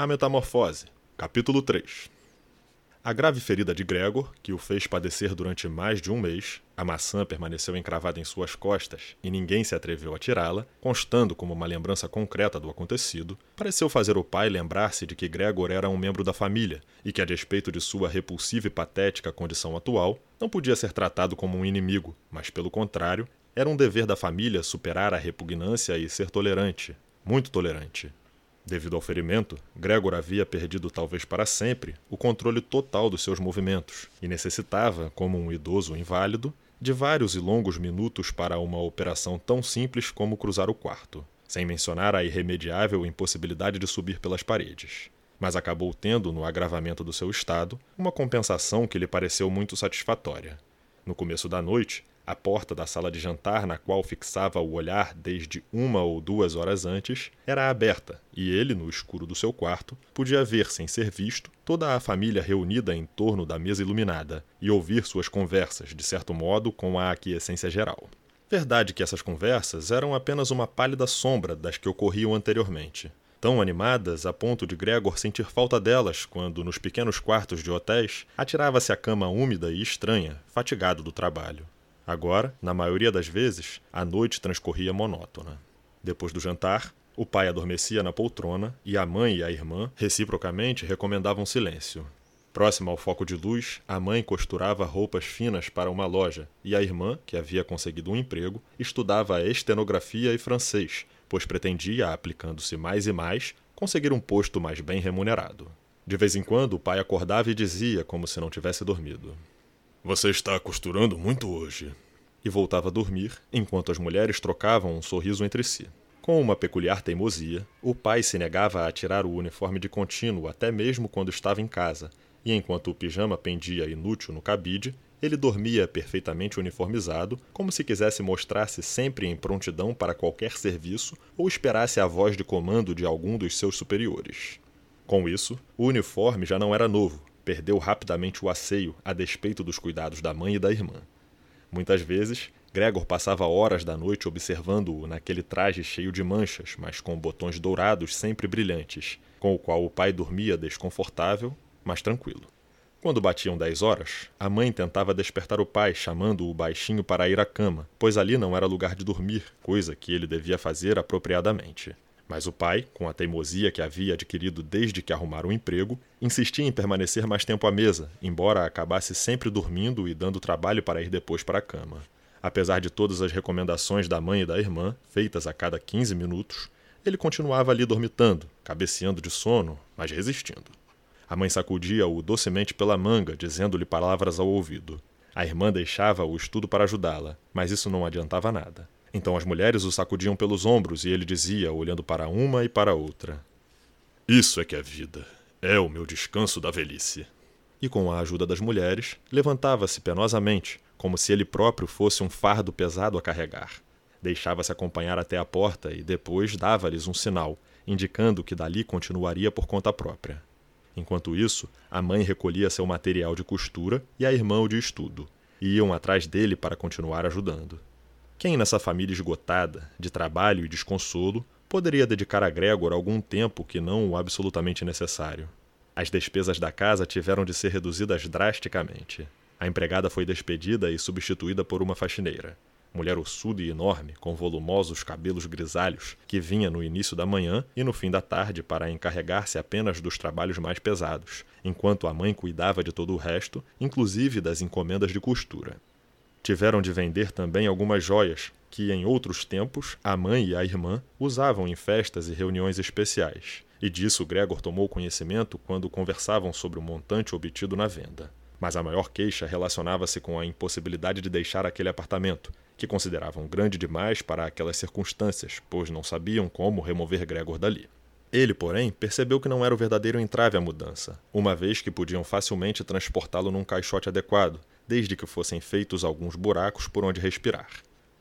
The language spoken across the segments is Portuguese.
A Metamorfose, capítulo 3 A grave ferida de Gregor, que o fez padecer durante mais de um mês, a maçã permaneceu encravada em suas costas e ninguém se atreveu a tirá-la, constando como uma lembrança concreta do acontecido, pareceu fazer o pai lembrar-se de que Gregor era um membro da família e que, a despeito de sua repulsiva e patética condição atual, não podia ser tratado como um inimigo, mas, pelo contrário, era um dever da família superar a repugnância e ser tolerante, muito tolerante. Devido ao ferimento, Gregor havia perdido talvez para sempre o controle total dos seus movimentos e necessitava, como um idoso inválido, de vários e longos minutos para uma operação tão simples como cruzar o quarto, sem mencionar a irremediável impossibilidade de subir pelas paredes. Mas acabou tendo, no agravamento do seu estado, uma compensação que lhe pareceu muito satisfatória. No começo da noite, a porta da sala de jantar, na qual fixava o olhar desde uma ou duas horas antes, era aberta, e ele, no escuro do seu quarto, podia ver, sem ser visto, toda a família reunida em torno da mesa iluminada e ouvir suas conversas, de certo modo, com a aquiescência geral. Verdade que essas conversas eram apenas uma pálida sombra das que ocorriam anteriormente tão animadas a ponto de Gregor sentir falta delas quando, nos pequenos quartos de hotéis, atirava-se à cama úmida e estranha, fatigado do trabalho. Agora, na maioria das vezes, a noite transcorria monótona. Depois do jantar, o pai adormecia na poltrona e a mãe e a irmã, reciprocamente, recomendavam silêncio. Próxima ao foco de luz, a mãe costurava roupas finas para uma loja e a irmã, que havia conseguido um emprego, estudava estenografia e francês, pois pretendia, aplicando-se mais e mais, conseguir um posto mais bem remunerado. De vez em quando, o pai acordava e dizia, como se não tivesse dormido: você está costurando muito hoje. E voltava a dormir, enquanto as mulheres trocavam um sorriso entre si. Com uma peculiar teimosia, o pai se negava a tirar o uniforme de contínuo até mesmo quando estava em casa, e enquanto o pijama pendia inútil no cabide, ele dormia perfeitamente uniformizado, como se quisesse mostrar-se sempre em prontidão para qualquer serviço ou esperasse a voz de comando de algum dos seus superiores. Com isso, o uniforme já não era novo, perdeu rapidamente o asseio a despeito dos cuidados da mãe e da irmã. Muitas vezes, Gregor passava horas da noite observando-o naquele traje cheio de manchas, mas com botões dourados sempre brilhantes, com o qual o pai dormia desconfortável, mas tranquilo. Quando batiam dez horas, a mãe tentava despertar o pai, chamando-o baixinho para ir à cama, pois ali não era lugar de dormir, coisa que ele devia fazer apropriadamente. Mas o pai, com a teimosia que havia adquirido desde que arrumara um emprego, insistia em permanecer mais tempo à mesa, embora acabasse sempre dormindo e dando trabalho para ir depois para a cama. Apesar de todas as recomendações da mãe e da irmã, feitas a cada 15 minutos, ele continuava ali dormitando, cabeceando de sono, mas resistindo. A mãe sacudia-o docemente pela manga, dizendo-lhe palavras ao ouvido. A irmã deixava o estudo para ajudá-la, mas isso não adiantava nada. Então as mulheres o sacudiam pelos ombros e ele dizia, olhando para uma e para outra: Isso é que é vida. É o meu descanso da velhice. E com a ajuda das mulheres, levantava-se penosamente, como se ele próprio fosse um fardo pesado a carregar. Deixava-se acompanhar até a porta e depois dava-lhes um sinal, indicando que dali continuaria por conta própria. Enquanto isso, a mãe recolhia seu material de costura e a irmã o de estudo, e iam atrás dele para continuar ajudando. Quem nessa família esgotada, de trabalho e desconsolo, poderia dedicar a Gregor algum tempo que não o absolutamente necessário? As despesas da casa tiveram de ser reduzidas drasticamente. A empregada foi despedida e substituída por uma faxineira. Mulher ossuda e enorme, com volumosos cabelos grisalhos, que vinha no início da manhã e no fim da tarde para encarregar-se apenas dos trabalhos mais pesados, enquanto a mãe cuidava de todo o resto, inclusive das encomendas de costura. Tiveram de vender também algumas joias, que em outros tempos a mãe e a irmã usavam em festas e reuniões especiais. E disso Gregor tomou conhecimento quando conversavam sobre o montante obtido na venda. Mas a maior queixa relacionava-se com a impossibilidade de deixar aquele apartamento, que consideravam grande demais para aquelas circunstâncias, pois não sabiam como remover Gregor dali. Ele, porém, percebeu que não era o verdadeiro entrave à mudança, uma vez que podiam facilmente transportá-lo num caixote adequado, desde que fossem feitos alguns buracos por onde respirar.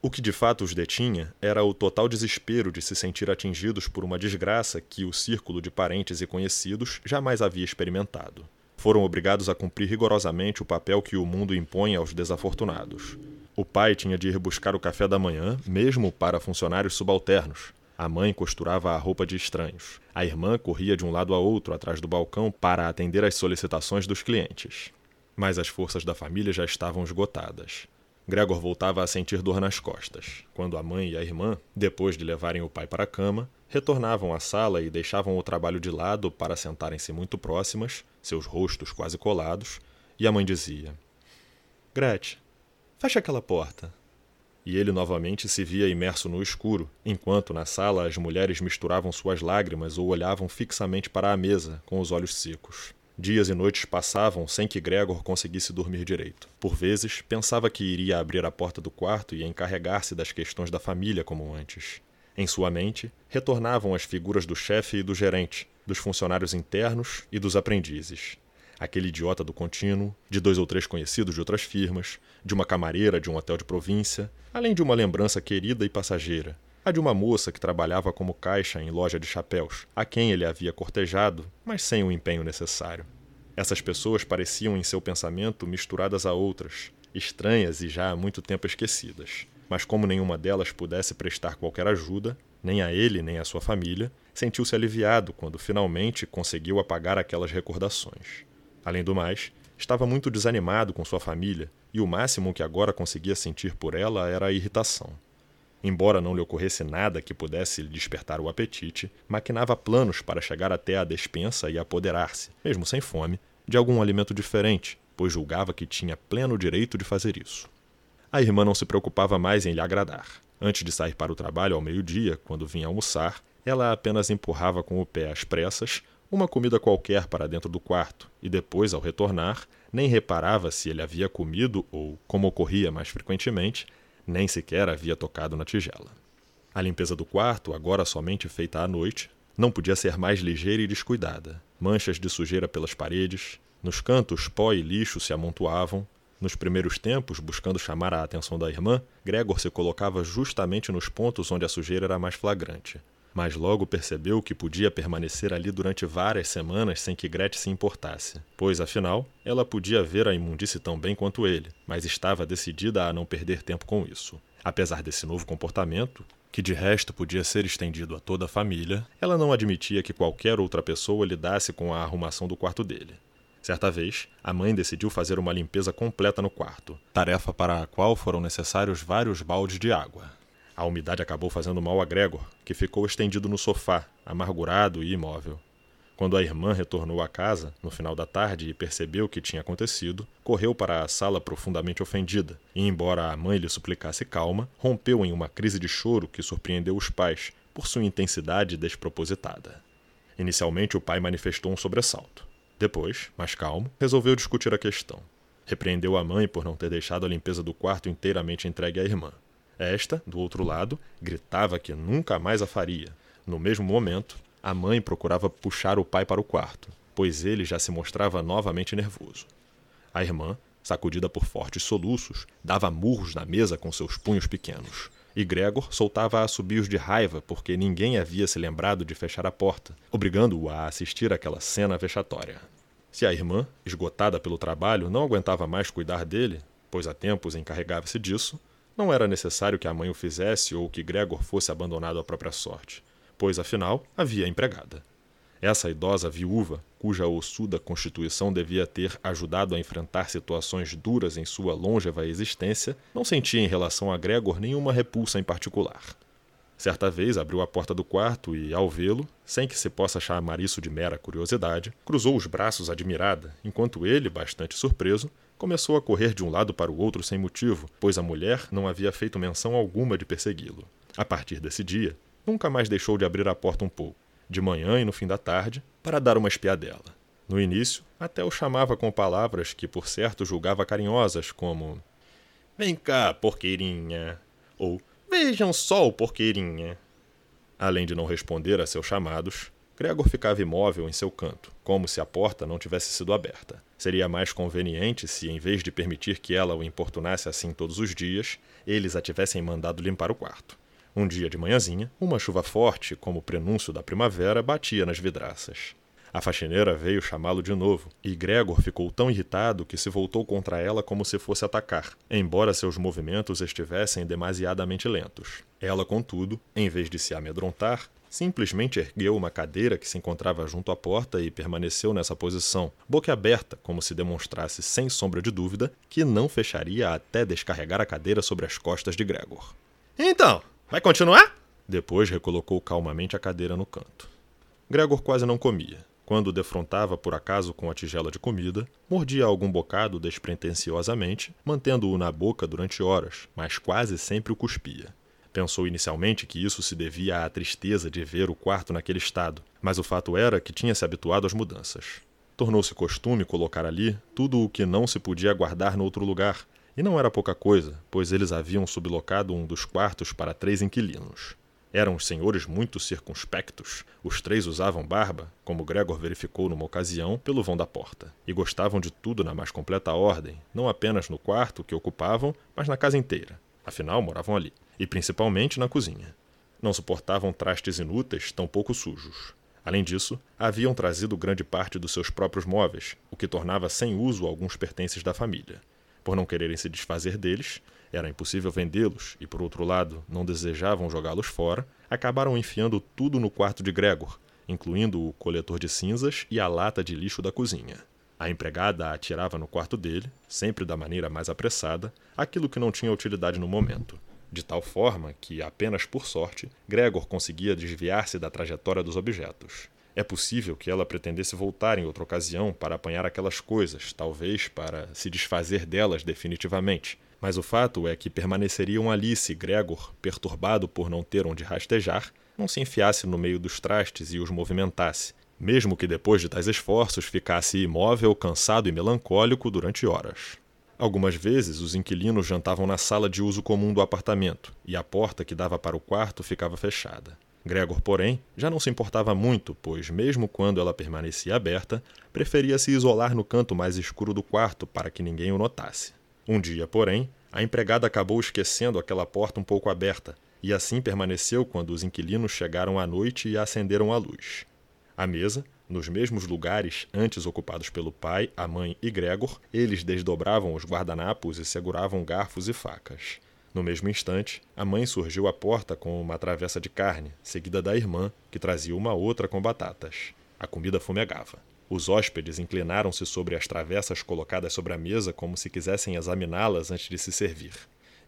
O que de fato os detinha era o total desespero de se sentir atingidos por uma desgraça que o círculo de parentes e conhecidos jamais havia experimentado. Foram obrigados a cumprir rigorosamente o papel que o mundo impõe aos desafortunados. O pai tinha de ir buscar o café da manhã, mesmo para funcionários subalternos. A mãe costurava a roupa de estranhos. A irmã corria de um lado a outro atrás do balcão para atender às solicitações dos clientes. Mas as forças da família já estavam esgotadas. Gregor voltava a sentir dor nas costas, quando a mãe e a irmã, depois de levarem o pai para a cama, retornavam à sala e deixavam o trabalho de lado para sentarem-se muito próximas, seus rostos quase colados, e a mãe dizia: Gretchen, fecha aquela porta e ele novamente se via imerso no escuro, enquanto na sala as mulheres misturavam suas lágrimas ou olhavam fixamente para a mesa, com os olhos secos. Dias e noites passavam sem que Gregor conseguisse dormir direito. Por vezes, pensava que iria abrir a porta do quarto e encarregar-se das questões da família como antes. Em sua mente, retornavam as figuras do chefe e do gerente, dos funcionários internos e dos aprendizes aquele idiota do contínuo, de dois ou três conhecidos de outras firmas, de uma camareira de um hotel de província, além de uma lembrança querida e passageira, a de uma moça que trabalhava como caixa em loja de chapéus, a quem ele havia cortejado, mas sem o empenho necessário. Essas pessoas pareciam em seu pensamento misturadas a outras, estranhas e já há muito tempo esquecidas. Mas como nenhuma delas pudesse prestar qualquer ajuda, nem a ele nem à sua família, sentiu-se aliviado quando finalmente conseguiu apagar aquelas recordações. Além do mais, estava muito desanimado com sua família e o máximo que agora conseguia sentir por ela era a irritação. Embora não lhe ocorresse nada que pudesse lhe despertar o apetite, maquinava planos para chegar até a despensa e apoderar-se, mesmo sem fome, de algum alimento diferente, pois julgava que tinha pleno direito de fazer isso. A irmã não se preocupava mais em lhe agradar. Antes de sair para o trabalho ao meio-dia, quando vinha almoçar, ela apenas empurrava com o pé às pressas uma comida qualquer para dentro do quarto, e depois, ao retornar, nem reparava se ele havia comido ou, como ocorria mais frequentemente, nem sequer havia tocado na tigela. A limpeza do quarto, agora somente feita à noite, não podia ser mais ligeira e descuidada. Manchas de sujeira pelas paredes, nos cantos pó e lixo se amontoavam. Nos primeiros tempos, buscando chamar a atenção da irmã, Gregor se colocava justamente nos pontos onde a sujeira era mais flagrante, mas logo percebeu que podia permanecer ali durante várias semanas sem que Gretchen se importasse, pois, afinal, ela podia ver a imundície tão bem quanto ele, mas estava decidida a não perder tempo com isso. Apesar desse novo comportamento, que de resto podia ser estendido a toda a família, ela não admitia que qualquer outra pessoa lidasse com a arrumação do quarto dele. Certa vez, a mãe decidiu fazer uma limpeza completa no quarto, tarefa para a qual foram necessários vários baldes de água. A umidade acabou fazendo mal a Gregor, que ficou estendido no sofá, amargurado e imóvel. Quando a irmã retornou à casa, no final da tarde, e percebeu o que tinha acontecido, correu para a sala profundamente ofendida, e, embora a mãe lhe suplicasse calma, rompeu em uma crise de choro que surpreendeu os pais por sua intensidade despropositada. Inicialmente, o pai manifestou um sobressalto. Depois, mais calmo, resolveu discutir a questão. Repreendeu a mãe por não ter deixado a limpeza do quarto inteiramente entregue à irmã. Esta, do outro lado, gritava que nunca mais a faria. No mesmo momento, a mãe procurava puxar o pai para o quarto, pois ele já se mostrava novamente nervoso. A irmã, sacudida por fortes soluços, dava murros na mesa com seus punhos pequenos. E Gregor soltava assobios de raiva porque ninguém havia se lembrado de fechar a porta, obrigando-o a assistir àquela cena vexatória. Se a irmã, esgotada pelo trabalho, não aguentava mais cuidar dele, pois há tempos encarregava-se disso, não era necessário que a mãe o fizesse ou que Gregor fosse abandonado à própria sorte, pois, afinal, havia empregada. Essa idosa viúva, cuja ossuda constituição devia ter ajudado a enfrentar situações duras em sua longeva existência, não sentia em relação a Gregor nenhuma repulsa em particular. Certa vez abriu a porta do quarto e, ao vê-lo, sem que se possa chamar isso de mera curiosidade, cruzou os braços admirada, enquanto ele, bastante surpreso, começou a correr de um lado para o outro sem motivo, pois a mulher não havia feito menção alguma de persegui-lo. A partir desse dia, nunca mais deixou de abrir a porta um pouco, de manhã e no fim da tarde, para dar uma espiadela. No início, até o chamava com palavras que, por certo, julgava carinhosas, como Vem cá, porqueirinha, ou Vejam só o porqueirinha. Além de não responder a seus chamados, Gregor ficava imóvel em seu canto, como se a porta não tivesse sido aberta. Seria mais conveniente se, em vez de permitir que ela o importunasse assim todos os dias, eles a tivessem mandado limpar o quarto. Um dia de manhãzinha, uma chuva forte, como prenúncio da primavera, batia nas vidraças. A faxineira veio chamá-lo de novo, e Gregor ficou tão irritado que se voltou contra ela como se fosse atacar, embora seus movimentos estivessem demasiadamente lentos. Ela, contudo, em vez de se amedrontar, simplesmente ergueu uma cadeira que se encontrava junto à porta e permaneceu nessa posição, boca aberta, como se demonstrasse sem sombra de dúvida que não fecharia até descarregar a cadeira sobre as costas de Gregor. Então, vai continuar? Depois recolocou calmamente a cadeira no canto. Gregor quase não comia. Quando defrontava por acaso com a tigela de comida, mordia algum bocado despretensiosamente, mantendo-o na boca durante horas, mas quase sempre o cuspia. Pensou inicialmente que isso se devia à tristeza de ver o quarto naquele estado, mas o fato era que tinha se habituado às mudanças. Tornou-se costume colocar ali tudo o que não se podia guardar no outro lugar, e não era pouca coisa, pois eles haviam sublocado um dos quartos para três inquilinos. Eram os senhores muito circunspectos. Os três usavam barba, como Gregor verificou numa ocasião, pelo vão da porta, e gostavam de tudo na mais completa ordem, não apenas no quarto que ocupavam, mas na casa inteira. Afinal, moravam ali, e principalmente na cozinha. Não suportavam trastes inúteis, tampouco sujos. Além disso, haviam trazido grande parte dos seus próprios móveis, o que tornava sem uso alguns pertences da família. Por não quererem se desfazer deles, era impossível vendê-los e, por outro lado, não desejavam jogá-los fora, acabaram enfiando tudo no quarto de Gregor, incluindo o coletor de cinzas e a lata de lixo da cozinha. A empregada atirava no quarto dele, sempre da maneira mais apressada, aquilo que não tinha utilidade no momento, de tal forma que, apenas por sorte, Gregor conseguia desviar-se da trajetória dos objetos. É possível que ela pretendesse voltar em outra ocasião para apanhar aquelas coisas, talvez para se desfazer delas definitivamente, mas o fato é que permaneceriam ali se Gregor, perturbado por não ter onde rastejar, não se enfiasse no meio dos trastes e os movimentasse, mesmo que depois de tais esforços ficasse imóvel, cansado e melancólico durante horas. Algumas vezes os inquilinos jantavam na sala de uso comum do apartamento e a porta que dava para o quarto ficava fechada. Gregor, porém, já não se importava muito, pois, mesmo quando ela permanecia aberta, preferia se isolar no canto mais escuro do quarto para que ninguém o notasse. Um dia, porém, a empregada acabou esquecendo aquela porta um pouco aberta, e assim permaneceu quando os inquilinos chegaram à noite e acenderam a luz. À mesa, nos mesmos lugares antes ocupados pelo pai, a mãe e Gregor, eles desdobravam os guardanapos e seguravam garfos e facas. No mesmo instante, a mãe surgiu à porta com uma travessa de carne, seguida da irmã, que trazia uma outra com batatas. A comida fumegava. Os hóspedes inclinaram-se sobre as travessas colocadas sobre a mesa como se quisessem examiná-las antes de se servir.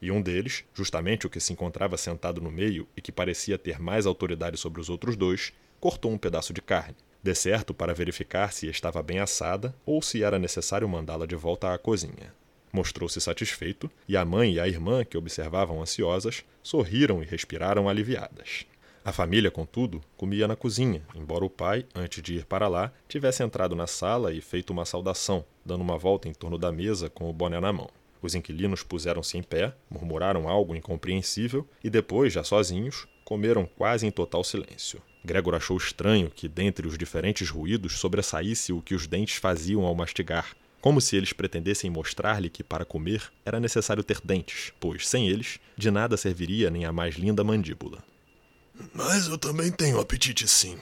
E um deles, justamente o que se encontrava sentado no meio e que parecia ter mais autoridade sobre os outros dois, cortou um pedaço de carne, de certo para verificar se estava bem assada ou se era necessário mandá-la de volta à cozinha. Mostrou-se satisfeito, e a mãe e a irmã, que observavam ansiosas, sorriram e respiraram aliviadas. A família, contudo, comia na cozinha, embora o pai, antes de ir para lá, tivesse entrado na sala e feito uma saudação, dando uma volta em torno da mesa com o boné na mão. Os inquilinos puseram-se em pé, murmuraram algo incompreensível e depois, já sozinhos, comeram quase em total silêncio. Gregor achou estranho que, dentre os diferentes ruídos, sobressaísse o que os dentes faziam ao mastigar, como se eles pretendessem mostrar-lhe que para comer era necessário ter dentes, pois sem eles de nada serviria nem a mais linda mandíbula. Mas eu também tenho apetite, sim.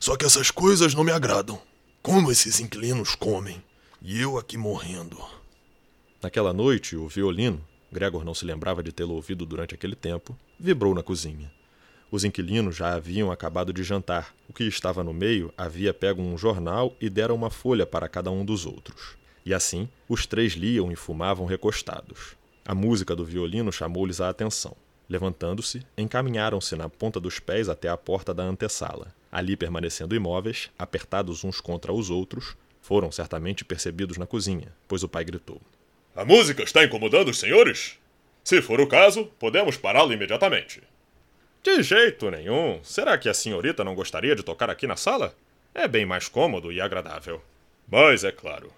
Só que essas coisas não me agradam. Como esses inquilinos comem. E eu aqui morrendo. Naquela noite, o violino, Gregor não se lembrava de tê-lo ouvido durante aquele tempo, vibrou na cozinha. Os inquilinos já haviam acabado de jantar. O que estava no meio havia pego um jornal e dera uma folha para cada um dos outros. E assim, os três liam e fumavam recostados. A música do violino chamou-lhes a atenção. Levantando-se, encaminharam-se na ponta dos pés até a porta da antessala. Ali permanecendo imóveis, apertados uns contra os outros, foram certamente percebidos na cozinha, pois o pai gritou: A música está incomodando os senhores? Se for o caso, podemos pará-la imediatamente. De jeito nenhum. Será que a senhorita não gostaria de tocar aqui na sala? É bem mais cômodo e agradável. Mas é claro,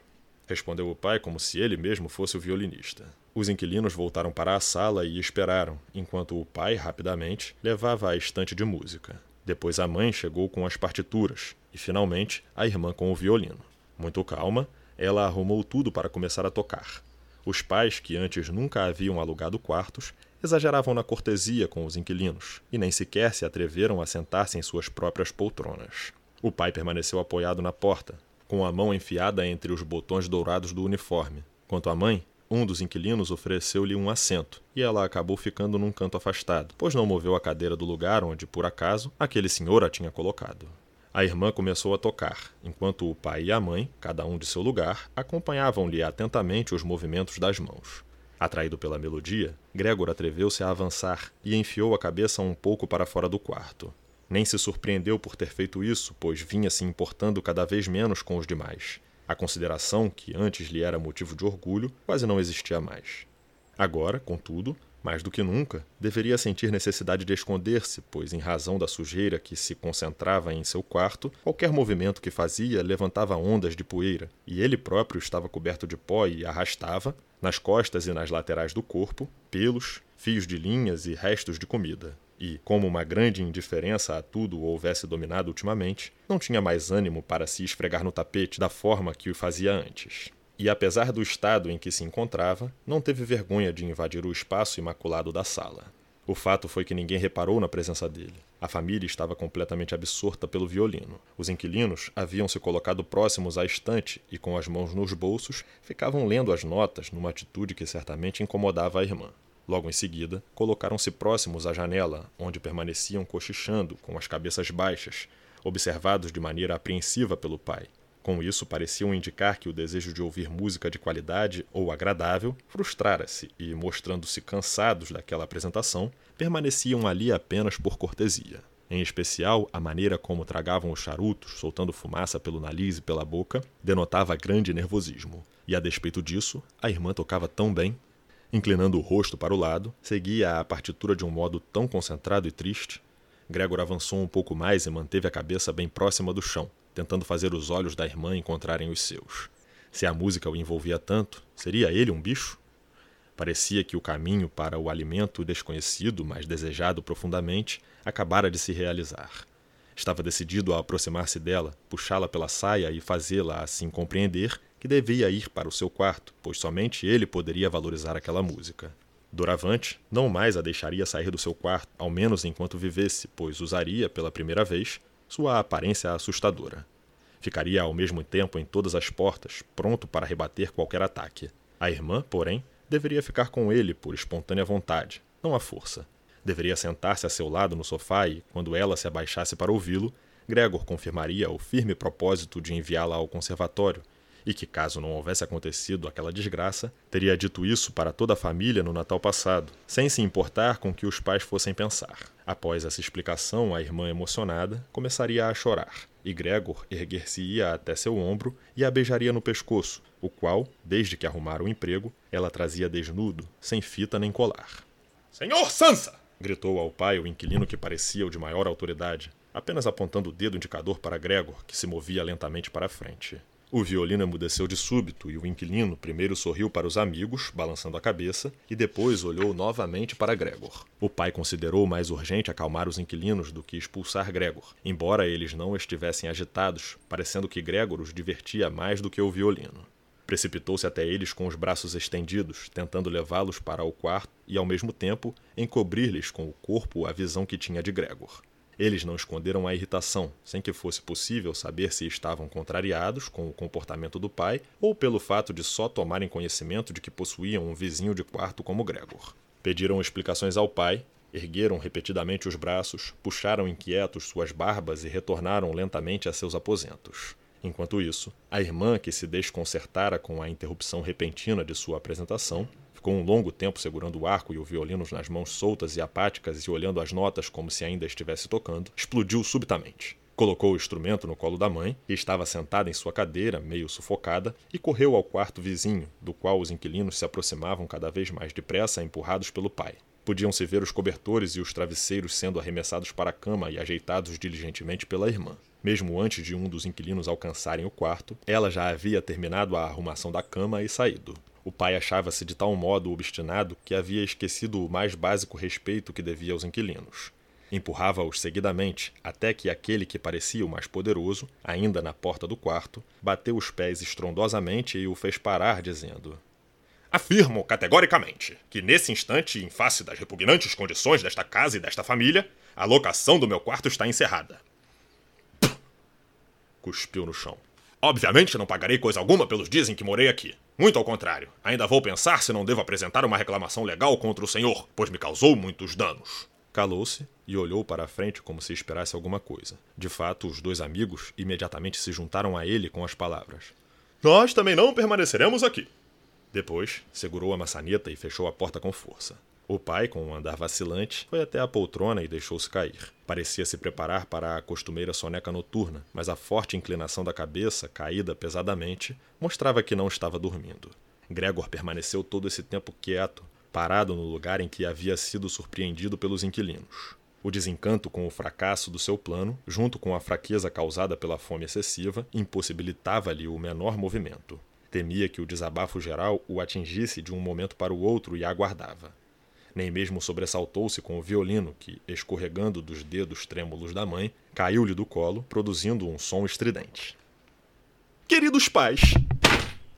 respondeu o pai como se ele mesmo fosse o violinista. Os inquilinos voltaram para a sala e esperaram, enquanto o pai, rapidamente, levava a estante de música. Depois a mãe chegou com as partituras e, finalmente, a irmã com o violino. Muito calma, ela arrumou tudo para começar a tocar. Os pais, que antes nunca haviam alugado quartos, exageravam na cortesia com os inquilinos e nem sequer se atreveram a sentar-se em suas próprias poltronas. O pai permaneceu apoiado na porta, com a mão enfiada entre os botões dourados do uniforme. Quanto à mãe, um dos inquilinos ofereceu-lhe um assento, e ela acabou ficando num canto afastado, pois não moveu a cadeira do lugar onde, por acaso, aquele senhor a tinha colocado. A irmã começou a tocar, enquanto o pai e a mãe, cada um de seu lugar, acompanhavam-lhe atentamente os movimentos das mãos. Atraído pela melodia, Gregor atreveu-se a avançar e enfiou a cabeça um pouco para fora do quarto. Nem se surpreendeu por ter feito isso, pois vinha se importando cada vez menos com os demais. A consideração, que antes lhe era motivo de orgulho, quase não existia mais. Agora, contudo, mais do que nunca, deveria sentir necessidade de esconder-se, pois, em razão da sujeira que se concentrava em seu quarto, qualquer movimento que fazia levantava ondas de poeira, e ele próprio estava coberto de pó e arrastava, nas costas e nas laterais do corpo, pelos, fios de linhas e restos de comida. E, como uma grande indiferença a tudo o houvesse dominado ultimamente, não tinha mais ânimo para se esfregar no tapete da forma que o fazia antes e, apesar do estado em que se encontrava, não teve vergonha de invadir o espaço imaculado da sala. O fato foi que ninguém reparou na presença dele. A família estava completamente absorta pelo violino. Os inquilinos haviam se colocado próximos à estante e, com as mãos nos bolsos, ficavam lendo as notas numa atitude que certamente incomodava a irmã. Logo em seguida, colocaram-se próximos à janela, onde permaneciam cochichando, com as cabeças baixas, observados de maneira apreensiva pelo pai, com isso, pareciam indicar que o desejo de ouvir música de qualidade ou agradável frustrara-se e, mostrando-se cansados daquela apresentação, permaneciam ali apenas por cortesia. Em especial, a maneira como tragavam os charutos, soltando fumaça pelo nariz e pela boca, denotava grande nervosismo. E a despeito disso, a irmã tocava tão bem. Inclinando o rosto para o lado, seguia a partitura de um modo tão concentrado e triste. Gregor avançou um pouco mais e manteve a cabeça bem próxima do chão, tentando fazer os olhos da irmã encontrarem os seus. Se a música o envolvia tanto, seria ele um bicho? Parecia que o caminho para o alimento desconhecido, mas desejado profundamente, acabara de se realizar. Estava decidido a aproximar-se dela, puxá-la pela saia e fazê-la assim compreender que devia ir para o seu quarto, pois somente ele poderia valorizar aquela música. Doravante não mais a deixaria sair do seu quarto, ao menos enquanto vivesse, pois usaria, pela primeira vez, sua aparência assustadora. Ficaria ao mesmo tempo em todas as portas, pronto para rebater qualquer ataque. A irmã, porém, deveria ficar com ele por espontânea vontade, não à força. Deveria sentar-se a seu lado no sofá e, quando ela se abaixasse para ouvi-lo, Gregor confirmaria o firme propósito de enviá-la ao conservatório e que, caso não houvesse acontecido aquela desgraça, teria dito isso para toda a família no Natal passado, sem se importar com o que os pais fossem pensar. Após essa explicação, a irmã emocionada começaria a chorar, e Gregor erguer-se-ia até seu ombro e a beijaria no pescoço, o qual, desde que arrumara o emprego, ela trazia desnudo, sem fita nem colar. Senhor Sansa! gritou ao pai o inquilino que parecia o de maior autoridade, apenas apontando o dedo indicador para Gregor, que se movia lentamente para a frente. O violino emudeceu de súbito e o inquilino primeiro sorriu para os amigos, balançando a cabeça, e depois olhou novamente para Gregor. O pai considerou mais urgente acalmar os inquilinos do que expulsar Gregor, embora eles não estivessem agitados, parecendo que Gregor os divertia mais do que o violino. Precipitou-se até eles com os braços estendidos, tentando levá-los para o quarto e, ao mesmo tempo, encobrir-lhes com o corpo a visão que tinha de Gregor. Eles não esconderam a irritação, sem que fosse possível saber se estavam contrariados com o comportamento do pai ou pelo fato de só tomarem conhecimento de que possuíam um vizinho de quarto como Gregor. Pediram explicações ao pai, ergueram repetidamente os braços, puxaram inquietos suas barbas e retornaram lentamente a seus aposentos. Enquanto isso, a irmã, que se desconcertara com a interrupção repentina de sua apresentação, Ficou um longo tempo segurando o arco e o violino nas mãos soltas e apáticas e olhando as notas como se ainda estivesse tocando. Explodiu subitamente. Colocou o instrumento no colo da mãe, que estava sentada em sua cadeira, meio sufocada, e correu ao quarto vizinho, do qual os inquilinos se aproximavam cada vez mais depressa, empurrados pelo pai. Podiam-se ver os cobertores e os travesseiros sendo arremessados para a cama e ajeitados diligentemente pela irmã. Mesmo antes de um dos inquilinos alcançarem o quarto, ela já havia terminado a arrumação da cama e saído. O pai achava-se de tal modo obstinado que havia esquecido o mais básico respeito que devia aos inquilinos. Empurrava-os seguidamente, até que aquele que parecia o mais poderoso, ainda na porta do quarto, bateu os pés estrondosamente e o fez parar, dizendo: Afirmo categoricamente que, nesse instante, em face das repugnantes condições desta casa e desta família, a locação do meu quarto está encerrada. cuspiu no chão. Obviamente não pagarei coisa alguma pelos dias em que morei aqui. Muito ao contrário, ainda vou pensar se não devo apresentar uma reclamação legal contra o senhor, pois me causou muitos danos. Calou-se e olhou para a frente como se esperasse alguma coisa. De fato, os dois amigos imediatamente se juntaram a ele com as palavras: Nós também não permaneceremos aqui. Depois, segurou a maçaneta e fechou a porta com força. O pai, com um andar vacilante, foi até a poltrona e deixou-se cair. Parecia se preparar para a costumeira soneca noturna, mas a forte inclinação da cabeça, caída pesadamente, mostrava que não estava dormindo. Gregor permaneceu todo esse tempo quieto, parado no lugar em que havia sido surpreendido pelos inquilinos. O desencanto com o fracasso do seu plano, junto com a fraqueza causada pela fome excessiva, impossibilitava-lhe o menor movimento. Temia que o desabafo geral o atingisse de um momento para o outro e aguardava nem mesmo sobressaltou-se com o violino que, escorregando dos dedos trêmulos da mãe, caiu-lhe do colo, produzindo um som estridente. Queridos pais,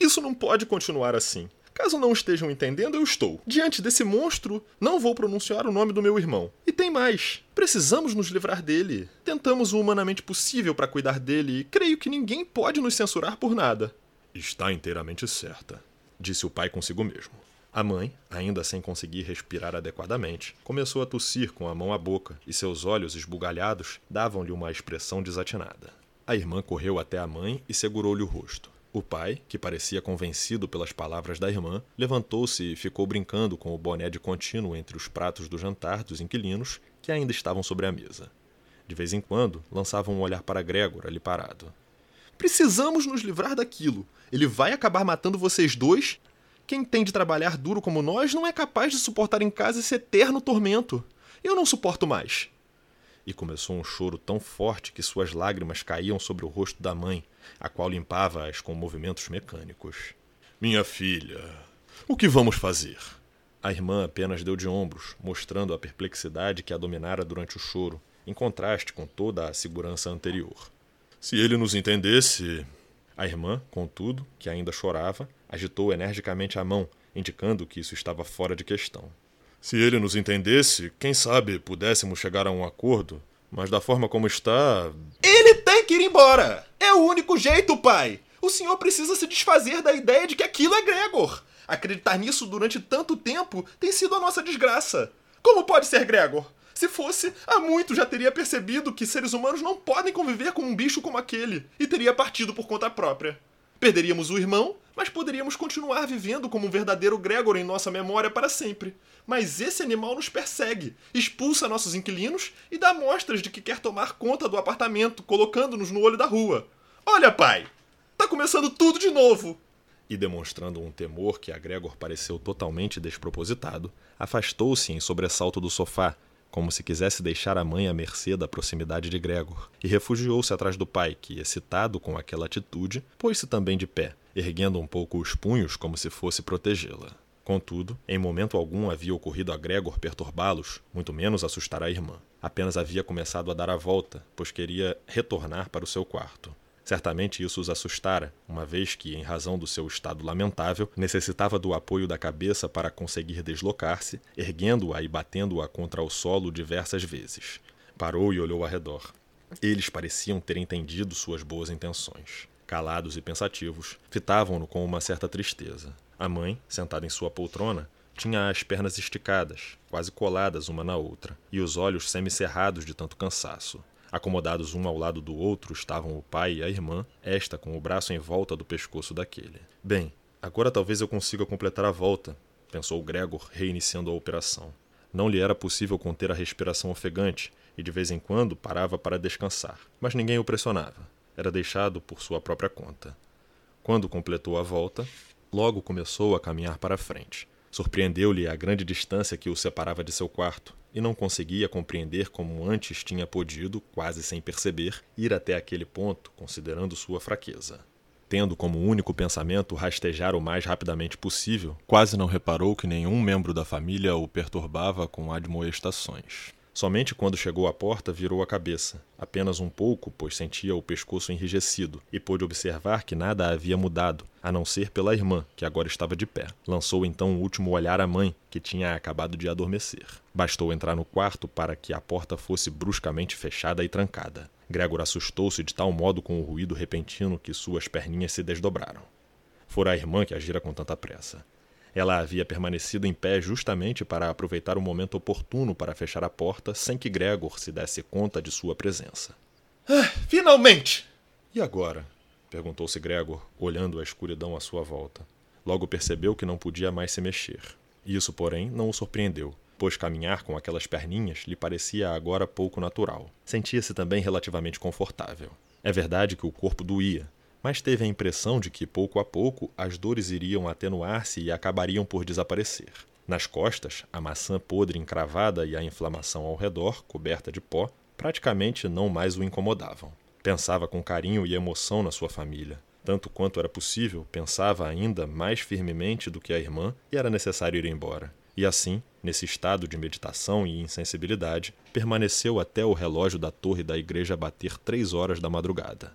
isso não pode continuar assim. Caso não estejam entendendo, eu estou. Diante desse monstro, não vou pronunciar o nome do meu irmão. E tem mais. Precisamos nos livrar dele. Tentamos o humanamente possível para cuidar dele e creio que ninguém pode nos censurar por nada. Está inteiramente certa, disse o pai consigo mesmo. A mãe, ainda sem conseguir respirar adequadamente, começou a tossir com a mão à boca e seus olhos esbugalhados davam-lhe uma expressão desatinada. A irmã correu até a mãe e segurou-lhe o rosto. O pai, que parecia convencido pelas palavras da irmã, levantou-se e ficou brincando com o boné de contínuo entre os pratos do jantar dos inquilinos que ainda estavam sobre a mesa. De vez em quando, lançava um olhar para Gregor ali parado. Precisamos nos livrar daquilo. Ele vai acabar matando vocês dois quem tem de trabalhar duro como nós não é capaz de suportar em casa esse eterno tormento. Eu não suporto mais. E começou um choro tão forte que suas lágrimas caíam sobre o rosto da mãe, a qual limpava-as com movimentos mecânicos. Minha filha, o que vamos fazer? A irmã apenas deu de ombros, mostrando a perplexidade que a dominara durante o choro, em contraste com toda a segurança anterior. Se ele nos entendesse. A irmã, contudo, que ainda chorava, Agitou energicamente a mão, indicando que isso estava fora de questão. Se ele nos entendesse, quem sabe pudéssemos chegar a um acordo, mas da forma como está. Ele tem que ir embora! É o único jeito, pai! O senhor precisa se desfazer da ideia de que aquilo é Gregor! Acreditar nisso durante tanto tempo tem sido a nossa desgraça. Como pode ser Gregor? Se fosse, há muito já teria percebido que seres humanos não podem conviver com um bicho como aquele e teria partido por conta própria. Perderíamos o irmão, mas poderíamos continuar vivendo como um verdadeiro Gregor em nossa memória para sempre. Mas esse animal nos persegue, expulsa nossos inquilinos e dá mostras de que quer tomar conta do apartamento, colocando-nos no olho da rua. Olha, pai! Tá começando tudo de novo! E demonstrando um temor que a Gregor pareceu totalmente despropositado, afastou-se em sobressalto do sofá, como se quisesse deixar a mãe à mercê da proximidade de Gregor, e refugiou-se atrás do pai, que, excitado com aquela atitude, pôs-se também de pé, erguendo um pouco os punhos como se fosse protegê-la. Contudo, em momento algum havia ocorrido a Gregor perturbá-los, muito menos assustar a irmã. Apenas havia começado a dar a volta, pois queria retornar para o seu quarto. Certamente isso os assustara, uma vez que, em razão do seu estado lamentável, necessitava do apoio da cabeça para conseguir deslocar-se, erguendo-a e batendo-a contra o solo diversas vezes. Parou e olhou ao redor. Eles pareciam ter entendido suas boas intenções. Calados e pensativos, fitavam-no com uma certa tristeza. A mãe, sentada em sua poltrona, tinha as pernas esticadas, quase coladas uma na outra, e os olhos semicerrados de tanto cansaço. Acomodados um ao lado do outro estavam o pai e a irmã, esta com o braço em volta do pescoço daquele. Bem, agora talvez eu consiga completar a volta, pensou Gregor, reiniciando a operação. Não lhe era possível conter a respiração ofegante e de vez em quando parava para descansar, mas ninguém o pressionava. Era deixado por sua própria conta. Quando completou a volta, logo começou a caminhar para frente. Surpreendeu-lhe a grande distância que o separava de seu quarto, e não conseguia compreender como antes tinha podido, quase sem perceber, ir até aquele ponto, considerando sua fraqueza. Tendo como único pensamento rastejar o mais rapidamente possível, quase não reparou que nenhum membro da família o perturbava com admoestações. Somente quando chegou à porta virou a cabeça, apenas um pouco, pois sentia o pescoço enrijecido, e pôde observar que nada havia mudado, a não ser pela irmã, que agora estava de pé. Lançou então um último olhar à mãe, que tinha acabado de adormecer. Bastou entrar no quarto para que a porta fosse bruscamente fechada e trancada. Gregor assustou-se de tal modo com o ruído repentino que suas perninhas se desdobraram. Fora a irmã que agira com tanta pressa. Ela havia permanecido em pé justamente para aproveitar o momento oportuno para fechar a porta sem que Gregor se desse conta de sua presença. Ah, finalmente! E agora? perguntou-se Gregor, olhando a escuridão à sua volta. Logo percebeu que não podia mais se mexer. Isso, porém, não o surpreendeu, pois caminhar com aquelas perninhas lhe parecia agora pouco natural. Sentia-se também relativamente confortável. É verdade que o corpo doía, mas teve a impressão de que, pouco a pouco, as dores iriam atenuar-se e acabariam por desaparecer. Nas costas, a maçã podre encravada e a inflamação ao redor, coberta de pó, praticamente não mais o incomodavam. Pensava com carinho e emoção na sua família. Tanto quanto era possível, pensava ainda mais firmemente do que a irmã e era necessário ir embora. E assim, nesse estado de meditação e insensibilidade, permaneceu até o relógio da torre da igreja bater três horas da madrugada.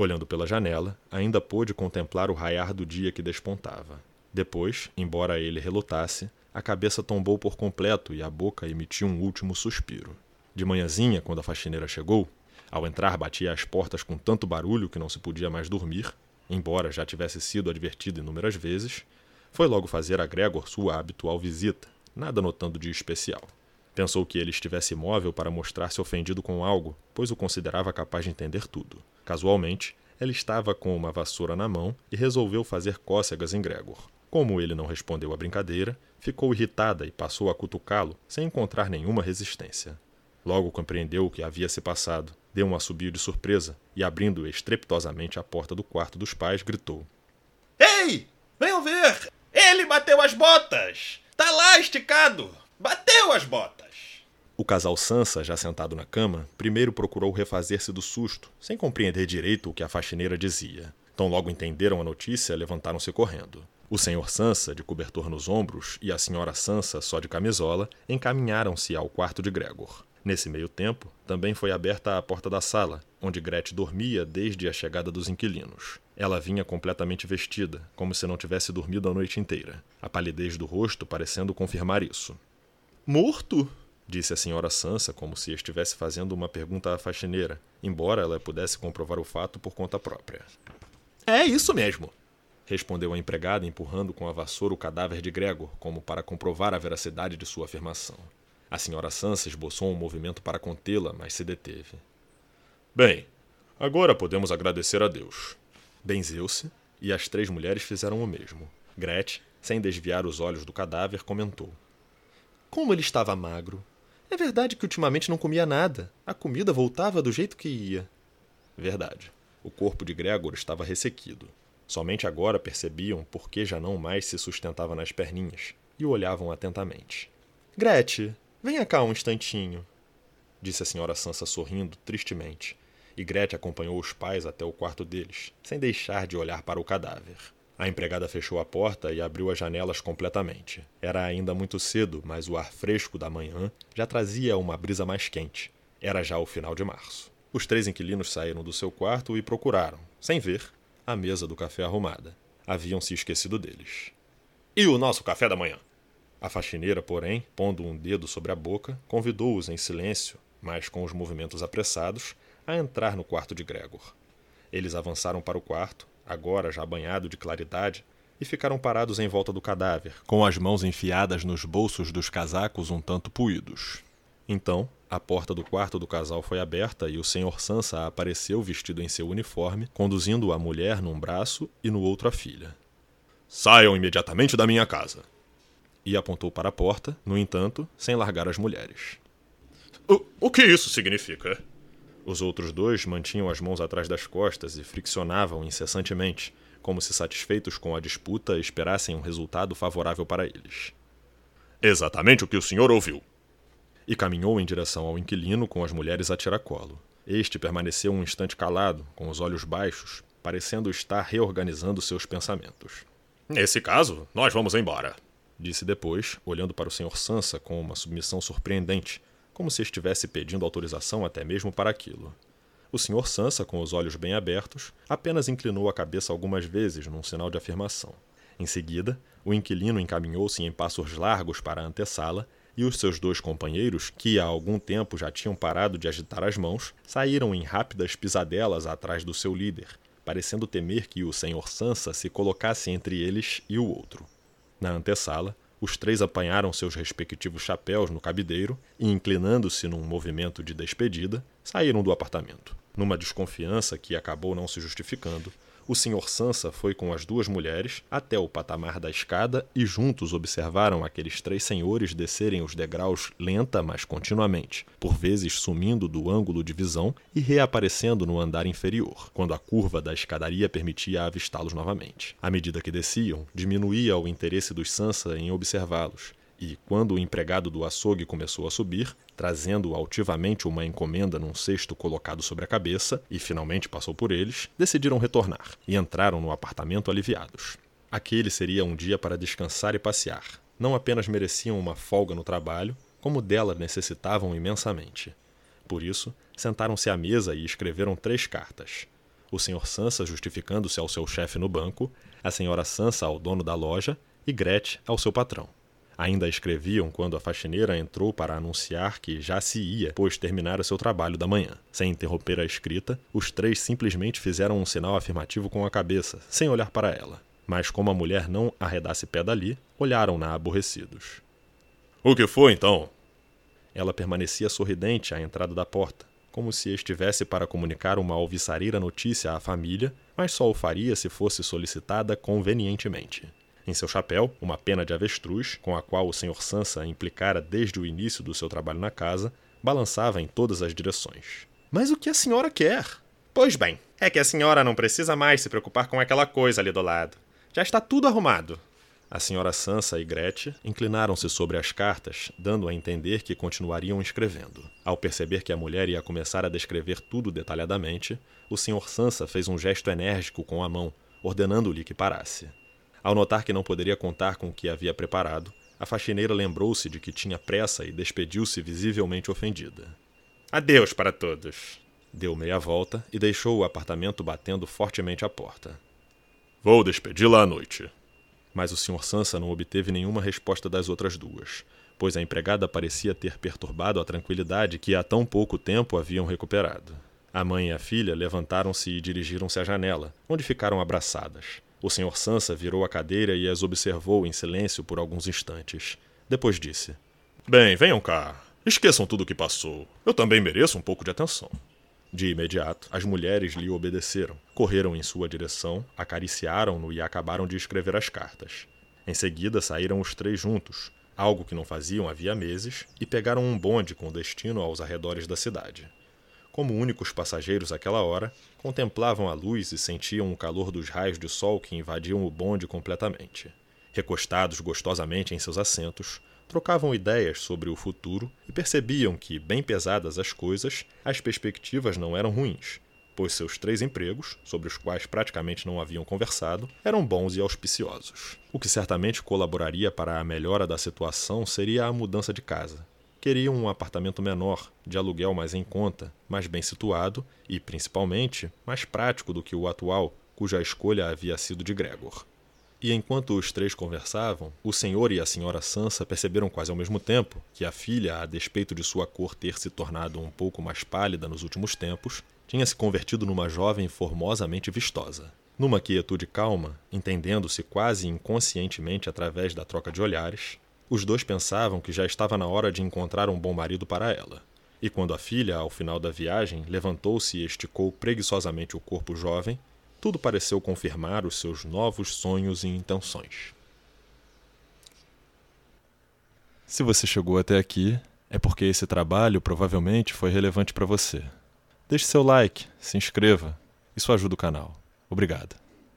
Olhando pela janela, ainda pôde contemplar o raiar do dia que despontava. Depois, embora ele relutasse, a cabeça tombou por completo e a boca emitiu um último suspiro. De manhãzinha, quando a faxineira chegou, ao entrar batia às portas com tanto barulho que não se podia mais dormir, embora já tivesse sido advertido inúmeras vezes, foi logo fazer a Gregor sua habitual visita, nada notando de especial. Pensou que ele estivesse imóvel para mostrar-se ofendido com algo, pois o considerava capaz de entender tudo. Casualmente, ela estava com uma vassoura na mão e resolveu fazer cócegas em Gregor. Como ele não respondeu à brincadeira, ficou irritada e passou a cutucá-lo sem encontrar nenhuma resistência. Logo compreendeu o que havia se passado, deu um assobio de surpresa e, abrindo estrepitosamente a porta do quarto dos pais, gritou: Ei! Venham ver! Ele bateu as botas! Tá lá esticado! Bateu as botas! O casal Sansa, já sentado na cama, primeiro procurou refazer-se do susto, sem compreender direito o que a faxineira dizia. Tão logo entenderam a notícia, levantaram-se correndo. O senhor Sansa, de cobertor nos ombros, e a senhora Sansa, só de camisola, encaminharam-se ao quarto de Gregor. Nesse meio tempo, também foi aberta a porta da sala, onde Gretchen dormia desde a chegada dos inquilinos. Ela vinha completamente vestida, como se não tivesse dormido a noite inteira, a palidez do rosto parecendo confirmar isso. Morto? Disse a senhora Sansa como se estivesse fazendo uma pergunta à faxineira, embora ela pudesse comprovar o fato por conta própria. É isso mesmo, respondeu a empregada, empurrando com a vassoura o cadáver de Gregor, como para comprovar a veracidade de sua afirmação. A senhora Sansa esboçou um movimento para contê-la, mas se deteve. Bem, agora podemos agradecer a Deus. Benzeu-se, e as três mulheres fizeram o mesmo. Gretchen, sem desviar os olhos do cadáver, comentou: Como ele estava magro! É verdade que ultimamente não comia nada. A comida voltava do jeito que ia. Verdade. O corpo de Gregor estava ressequido. Somente agora percebiam por que já não mais se sustentava nas perninhas e o olhavam atentamente. Gretchen, venha cá um instantinho, disse a senhora Sansa sorrindo tristemente, e Gretchen acompanhou os pais até o quarto deles, sem deixar de olhar para o cadáver. A empregada fechou a porta e abriu as janelas completamente. Era ainda muito cedo, mas o ar fresco da manhã já trazia uma brisa mais quente. Era já o final de março. Os três inquilinos saíram do seu quarto e procuraram, sem ver, a mesa do café arrumada. Haviam se esquecido deles. E o nosso café da manhã? A faxineira, porém, pondo um dedo sobre a boca, convidou-os em silêncio, mas com os movimentos apressados, a entrar no quarto de Gregor. Eles avançaram para o quarto, agora já banhado de claridade, e ficaram parados em volta do cadáver, com as mãos enfiadas nos bolsos dos casacos um tanto puídos. Então, a porta do quarto do casal foi aberta e o Sr. Sansa apareceu vestido em seu uniforme, conduzindo a mulher num braço e no outro a filha. Saiam imediatamente da minha casa. E apontou para a porta, no entanto, sem largar as mulheres. O, o que isso significa? Os outros dois mantinham as mãos atrás das costas e friccionavam incessantemente, como se satisfeitos com a disputa esperassem um resultado favorável para eles. Exatamente o que o senhor ouviu. E caminhou em direção ao inquilino com as mulheres a tiracolo. Este permaneceu um instante calado, com os olhos baixos, parecendo estar reorganizando seus pensamentos. Nesse caso, nós vamos embora, disse depois, olhando para o Sr. Sansa com uma submissão surpreendente, como se estivesse pedindo autorização até mesmo para aquilo. O Sr. Sansa, com os olhos bem abertos, apenas inclinou a cabeça algumas vezes num sinal de afirmação. Em seguida, o inquilino encaminhou-se em passos largos para a antessala e os seus dois companheiros, que há algum tempo já tinham parado de agitar as mãos, saíram em rápidas pisadelas atrás do seu líder, parecendo temer que o Sr. Sansa se colocasse entre eles e o outro. Na antessala, os três apanharam seus respectivos chapéus no cabideiro e, inclinando-se num movimento de despedida, saíram do apartamento. Numa desconfiança que acabou não se justificando, o Sr. Sansa foi com as duas mulheres até o patamar da escada e juntos observaram aqueles três senhores descerem os degraus lenta, mas continuamente, por vezes sumindo do ângulo de visão e reaparecendo no andar inferior, quando a curva da escadaria permitia avistá-los novamente. À medida que desciam, diminuía o interesse dos Sansa em observá-los, e, quando o empregado do açougue começou a subir, trazendo altivamente uma encomenda num cesto colocado sobre a cabeça, e finalmente passou por eles, decidiram retornar e entraram no apartamento aliviados. Aquele seria um dia para descansar e passear. Não apenas mereciam uma folga no trabalho, como dela necessitavam imensamente. Por isso, sentaram-se à mesa e escreveram três cartas. O Sr. Sansa justificando-se ao seu chefe no banco, a Sra. Sansa ao dono da loja e Gretchen ao seu patrão. Ainda escreviam quando a faxineira entrou para anunciar que já se ia, pois terminara seu trabalho da manhã. Sem interromper a escrita, os três simplesmente fizeram um sinal afirmativo com a cabeça, sem olhar para ela. Mas como a mulher não arredasse pé dali, olharam-na aborrecidos. O que foi então? Ela permanecia sorridente à entrada da porta, como se estivesse para comunicar uma alvissareira notícia à família, mas só o faria se fosse solicitada convenientemente. Em seu chapéu, uma pena de avestruz, com a qual o Sr. Sansa implicara desde o início do seu trabalho na casa, balançava em todas as direções. Mas o que a senhora quer? Pois bem, é que a senhora não precisa mais se preocupar com aquela coisa ali do lado. Já está tudo arrumado. A senhora Sansa e Gretchen inclinaram-se sobre as cartas, dando a entender que continuariam escrevendo. Ao perceber que a mulher ia começar a descrever tudo detalhadamente, o Sr. Sansa fez um gesto enérgico com a mão, ordenando-lhe que parasse. Ao notar que não poderia contar com o que havia preparado, a faxineira lembrou-se de que tinha pressa e despediu-se visivelmente ofendida. Adeus para todos. Deu meia volta e deixou o apartamento batendo fortemente à porta. Vou despedi-la à noite. Mas o Sr. Sansa não obteve nenhuma resposta das outras duas, pois a empregada parecia ter perturbado a tranquilidade que há tão pouco tempo haviam recuperado. A mãe e a filha levantaram-se e dirigiram-se à janela, onde ficaram abraçadas. O Sr. Sansa virou a cadeira e as observou em silêncio por alguns instantes. Depois disse: Bem, venham cá. Esqueçam tudo o que passou. Eu também mereço um pouco de atenção. De imediato, as mulheres lhe obedeceram, correram em sua direção, acariciaram-no e acabaram de escrever as cartas. Em seguida, saíram os três juntos, algo que não faziam havia meses, e pegaram um bonde com destino aos arredores da cidade. Como únicos passageiros àquela hora, contemplavam a luz e sentiam o calor dos raios de sol que invadiam o bonde completamente. Recostados gostosamente em seus assentos, trocavam ideias sobre o futuro e percebiam que, bem pesadas as coisas, as perspectivas não eram ruins, pois seus três empregos, sobre os quais praticamente não haviam conversado, eram bons e auspiciosos. O que certamente colaboraria para a melhora da situação seria a mudança de casa, queriam um apartamento menor, de aluguel mais em conta, mais bem situado e, principalmente, mais prático do que o atual, cuja escolha havia sido de Gregor. E enquanto os três conversavam, o senhor e a senhora Sansa perceberam quase ao mesmo tempo que a filha, a despeito de sua cor ter se tornado um pouco mais pálida nos últimos tempos, tinha se convertido numa jovem formosamente vistosa. Numa quietude calma, entendendo-se quase inconscientemente através da troca de olhares, os dois pensavam que já estava na hora de encontrar um bom marido para ela. E quando a filha, ao final da viagem, levantou-se e esticou preguiçosamente o corpo jovem, tudo pareceu confirmar os seus novos sonhos e intenções. Se você chegou até aqui, é porque esse trabalho provavelmente foi relevante para você. Deixe seu like, se inscreva, isso ajuda o canal. Obrigado.